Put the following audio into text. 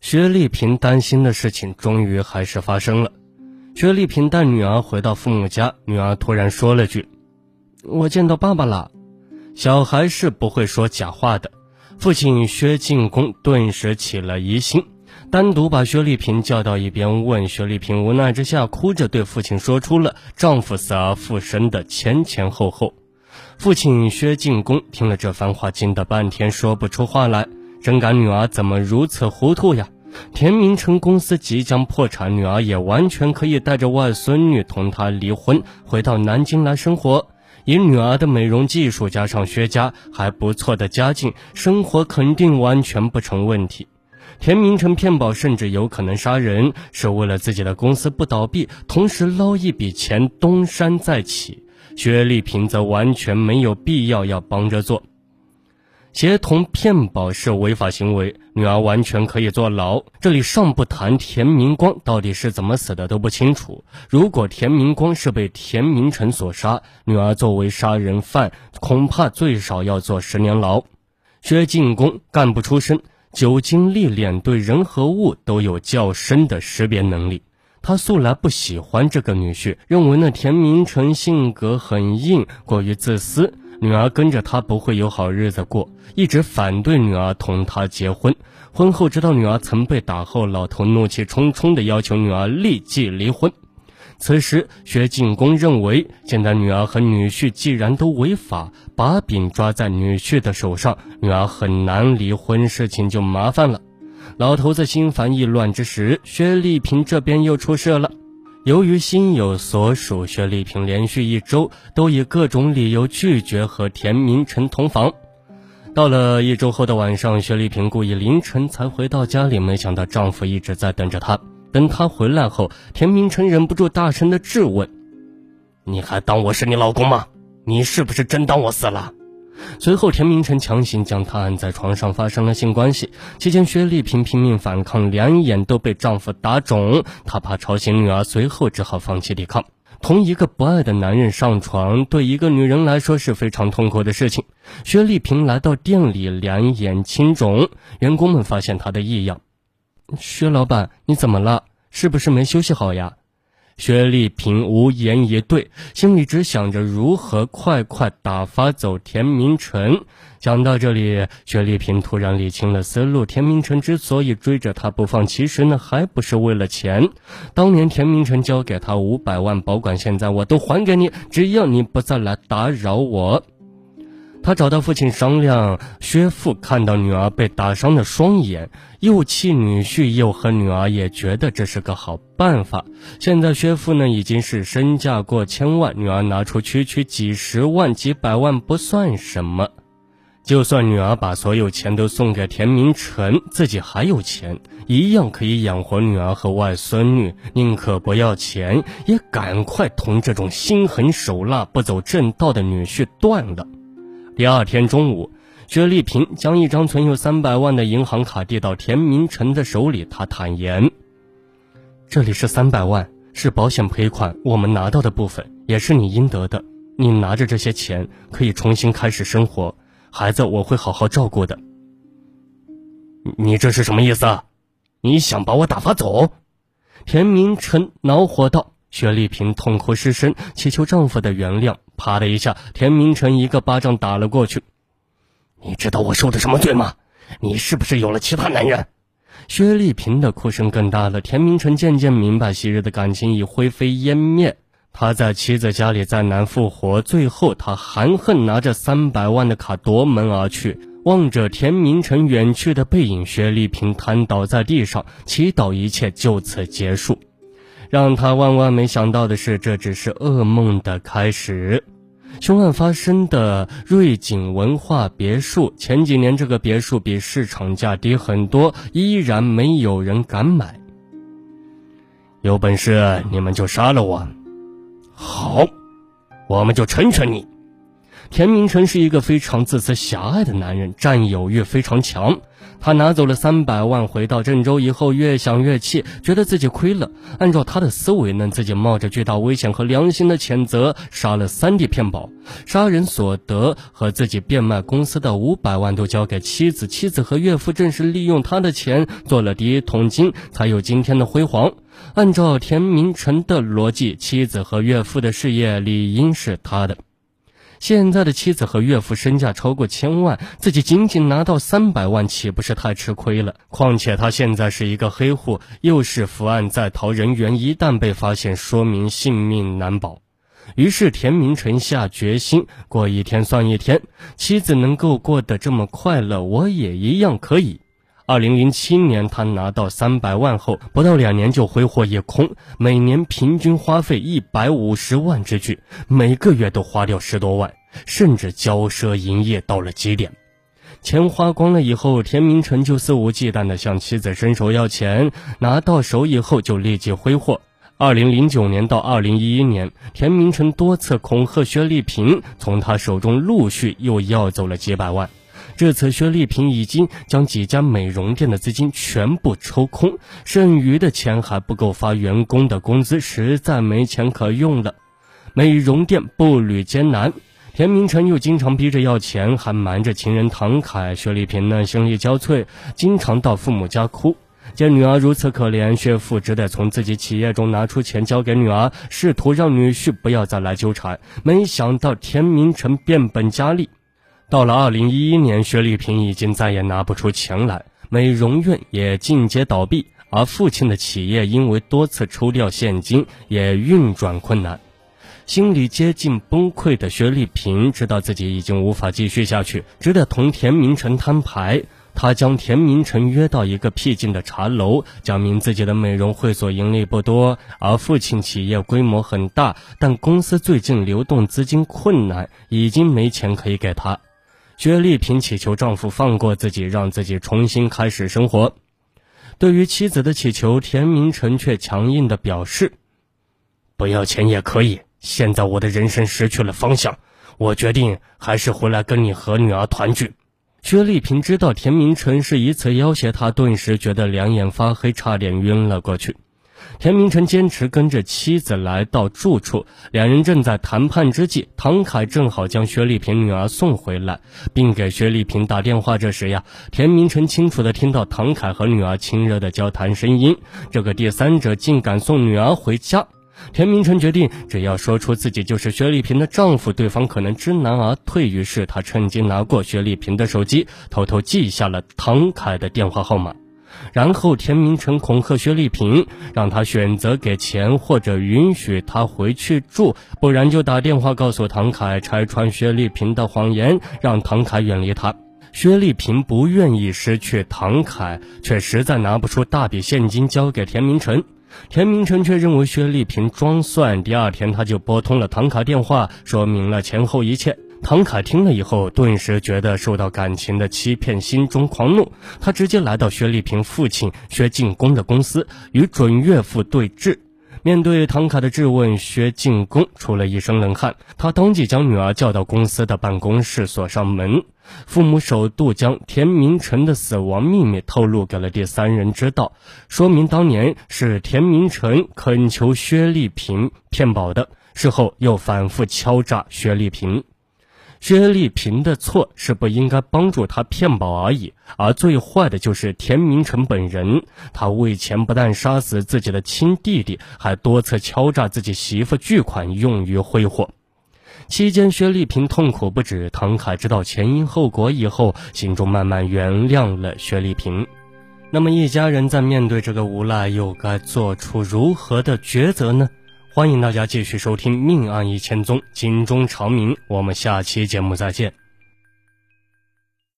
薛丽萍担心的事情终于还是发生了。薛丽萍带女儿回到父母家，女儿突然说了句：“我见到爸爸了。”小孩是不会说假话的。父亲薛进公顿时起了疑心，单独把薛丽萍叫到一边问。薛丽萍无奈之下，哭着对父亲说出了丈夫死而复生的前前后后。父亲薛进公听了这番话，惊得半天说不出话来，真感女儿怎么如此糊涂呀！田明成公司即将破产，女儿也完全可以带着外孙女同他离婚，回到南京来生活。以女儿的美容技术，加上薛家还不错的家境，生活肯定完全不成问题。田明成骗保，甚至有可能杀人，是为了自己的公司不倒闭，同时捞一笔钱，东山再起。薛丽萍则完全没有必要要帮着做。协同骗保是违法行为，女儿完全可以坐牢。这里尚不谈田明光到底是怎么死的都不清楚。如果田明光是被田明成所杀，女儿作为杀人犯，恐怕最少要坐十年牢。薛进公干部出身，久经历练，对人和物都有较深的识别能力。他素来不喜欢这个女婿，认为那田明成性格很硬，过于自私。女儿跟着他不会有好日子过，一直反对女儿同他结婚。婚后知道女儿曾被打后，老头怒气冲冲地要求女儿立即离婚。此时，薛进公认为，现在女儿和女婿既然都违法，把柄抓在女婿的手上，女儿很难离婚，事情就麻烦了。老头子心烦意乱之时，薛丽萍这边又出事了。由于心有所属，薛丽萍连续一周都以各种理由拒绝和田明晨同房。到了一周后的晚上，薛丽萍故意凌晨才回到家里，没想到丈夫一直在等着她。等她回来后，田明晨忍不住大声的质问：“你还当我是你老公吗？你是不是真当我死了？”随后，田明成强行将她按在床上，发生了性关系。期间，薛丽萍拼命反抗，两眼都被丈夫打肿。她怕吵醒女儿，随后只好放弃抵抗。同一个不爱的男人上床，对一个女人来说是非常痛苦的事情。薛丽萍来到店里，两眼青肿。员工们发现她的异样：“薛老板，你怎么了？是不是没休息好呀？”薛丽萍无言以对，心里只想着如何快快打发走田明成。想到这里，薛丽萍突然理清了思路：田明成之所以追着她不放，其实呢还不是为了钱。当年田明成交给她五百万保管，现在我都还给你，只要你不再来打扰我。他找到父亲商量，薛父看到女儿被打伤的双眼，又气女婿，又和女儿，也觉得这是个好办法。现在薛父呢已经是身价过千万，女儿拿出区区几十万、几百万不算什么。就算女儿把所有钱都送给田明成，自己还有钱，一样可以养活女儿和外孙女。宁可不要钱，也赶快同这种心狠手辣、不走正道的女婿断了。第二天中午，薛丽萍将一张存有三百万的银行卡递到田明成的手里。他坦言：“这里是三百万，是保险赔款，我们拿到的部分也是你应得的。你拿着这些钱，可以重新开始生活。孩子，我会好好照顾的。”你这是什么意思？你想把我打发走？田明成恼火道。薛丽萍痛哭失声，祈求丈夫的原谅。啪的一下，田明成一个巴掌打了过去。你知道我受的什么罪吗？你是不是有了其他男人？薛丽萍的哭声更大了。田明成渐渐明白，昔日的感情已灰飞烟灭。他在妻子家里再难复活。最后，他含恨拿着三百万的卡夺门而去。望着田明成远去的背影，薛丽萍瘫倒在地上，祈祷一切就此结束。让他万万没想到的是，这只是噩梦的开始。凶案发生的瑞景文化别墅，前几年这个别墅比市场价低很多，依然没有人敢买。有本事你们就杀了我，好，我们就成全你。田明成是一个非常自私狭隘的男人，占有欲非常强。他拿走了三百万，回到郑州以后，越想越气，觉得自己亏了。按照他的思维呢，自己冒着巨大危险和良心的谴责，杀了三弟骗保，杀人所得和自己变卖公司的五百万都交给妻子，妻子和岳父正是利用他的钱做了第一桶金，才有今天的辉煌。按照田明成的逻辑，妻子和岳父的事业理应是他的。现在的妻子和岳父身价超过千万，自己仅仅拿到三百万，岂不是太吃亏了？况且他现在是一个黑户，又是伏案在逃人员，一旦被发现，说明性命难保。于是田明成下决心，过一天算一天，妻子能够过得这么快乐，我也一样可以。二零零七年，他拿到三百万后，不到两年就挥霍一空，每年平均花费一百五十万之巨，每个月都花掉十多万，甚至骄奢淫逸到了极点。钱花光了以后，田明成就肆无忌惮地向妻子伸手要钱，拿到手以后就立即挥霍。二零零九年到二零一一年，田明成多次恐吓薛丽萍，从他手中陆续又要走了几百万。这次薛丽萍已经将几家美容店的资金全部抽空，剩余的钱还不够发员工的工资，实在没钱可用了。美容店步履艰难，田明成又经常逼着要钱，还瞒着情人唐凯。薛丽萍呢，心力交瘁，经常到父母家哭。见女儿如此可怜，薛父只得从自己企业中拿出钱交给女儿，试图让女婿不要再来纠缠。没想到田明成变本加厉。到了二零一一年，薛丽萍已经再也拿不出钱来，美容院也进阶倒闭，而父亲的企业因为多次抽调现金，也运转困难。心理接近崩溃的薛丽萍知道自己已经无法继续下去，只得同田明成摊牌。他将田明成约到一个僻静的茶楼，讲明自己的美容会所盈利不多，而父亲企业规模很大，但公司最近流动资金困难，已经没钱可以给他。薛丽萍祈求丈夫放过自己，让自己重新开始生活。对于妻子的祈求，田明成却强硬地表示：“不要钱也可以。现在我的人生失去了方向，我决定还是回来跟你和女儿团聚。”薛丽萍知道田明成是以此要挟她，顿时觉得两眼发黑，差点晕了过去。田明成坚持跟着妻子来到住处，两人正在谈判之际，唐凯正好将薛丽萍女儿送回来，并给薛丽萍打电话。这时呀，田明成清楚地听到唐凯和女儿亲热的交谈声音。这个第三者竟敢送女儿回家，田明成决定，只要说出自己就是薛丽萍的丈夫，对方可能知难而退。于是他趁机拿过薛丽萍的手机，偷偷记下了唐凯的电话号码。然后田明成恐吓薛丽萍，让她选择给钱或者允许她回去住，不然就打电话告诉唐凯拆穿薛丽萍的谎言，让唐凯远离她。薛丽萍不愿意失去唐凯，却实在拿不出大笔现金交给田明成。田明成却认为薛丽萍装蒜。第二天他就拨通了唐凯电话，说明了前后一切。唐凯听了以后，顿时觉得受到感情的欺骗，心中狂怒。他直接来到薛丽萍父亲薛进公的公司，与准岳父对峙。面对唐凯的质问，薛进公出了一身冷汗。他当即将女儿叫到公司的办公室，锁上门。父母首度将田明成的死亡秘密透露给了第三人知道，说明当年是田明成恳求薛丽萍骗保的，事后又反复敲诈薛丽萍。薛丽萍的错是不应该帮助他骗保而已，而最坏的就是田明成本人。他为钱不但杀死自己的亲弟弟，还多次敲诈自己媳妇巨款用于挥霍。期间，薛丽萍痛苦不止。唐凯知道前因后果以后，心中慢慢原谅了薛丽萍。那么，一家人在面对这个无赖，又该做出如何的抉择呢？欢迎大家继续收听《命案一千宗》，警钟长鸣。我们下期节目再见。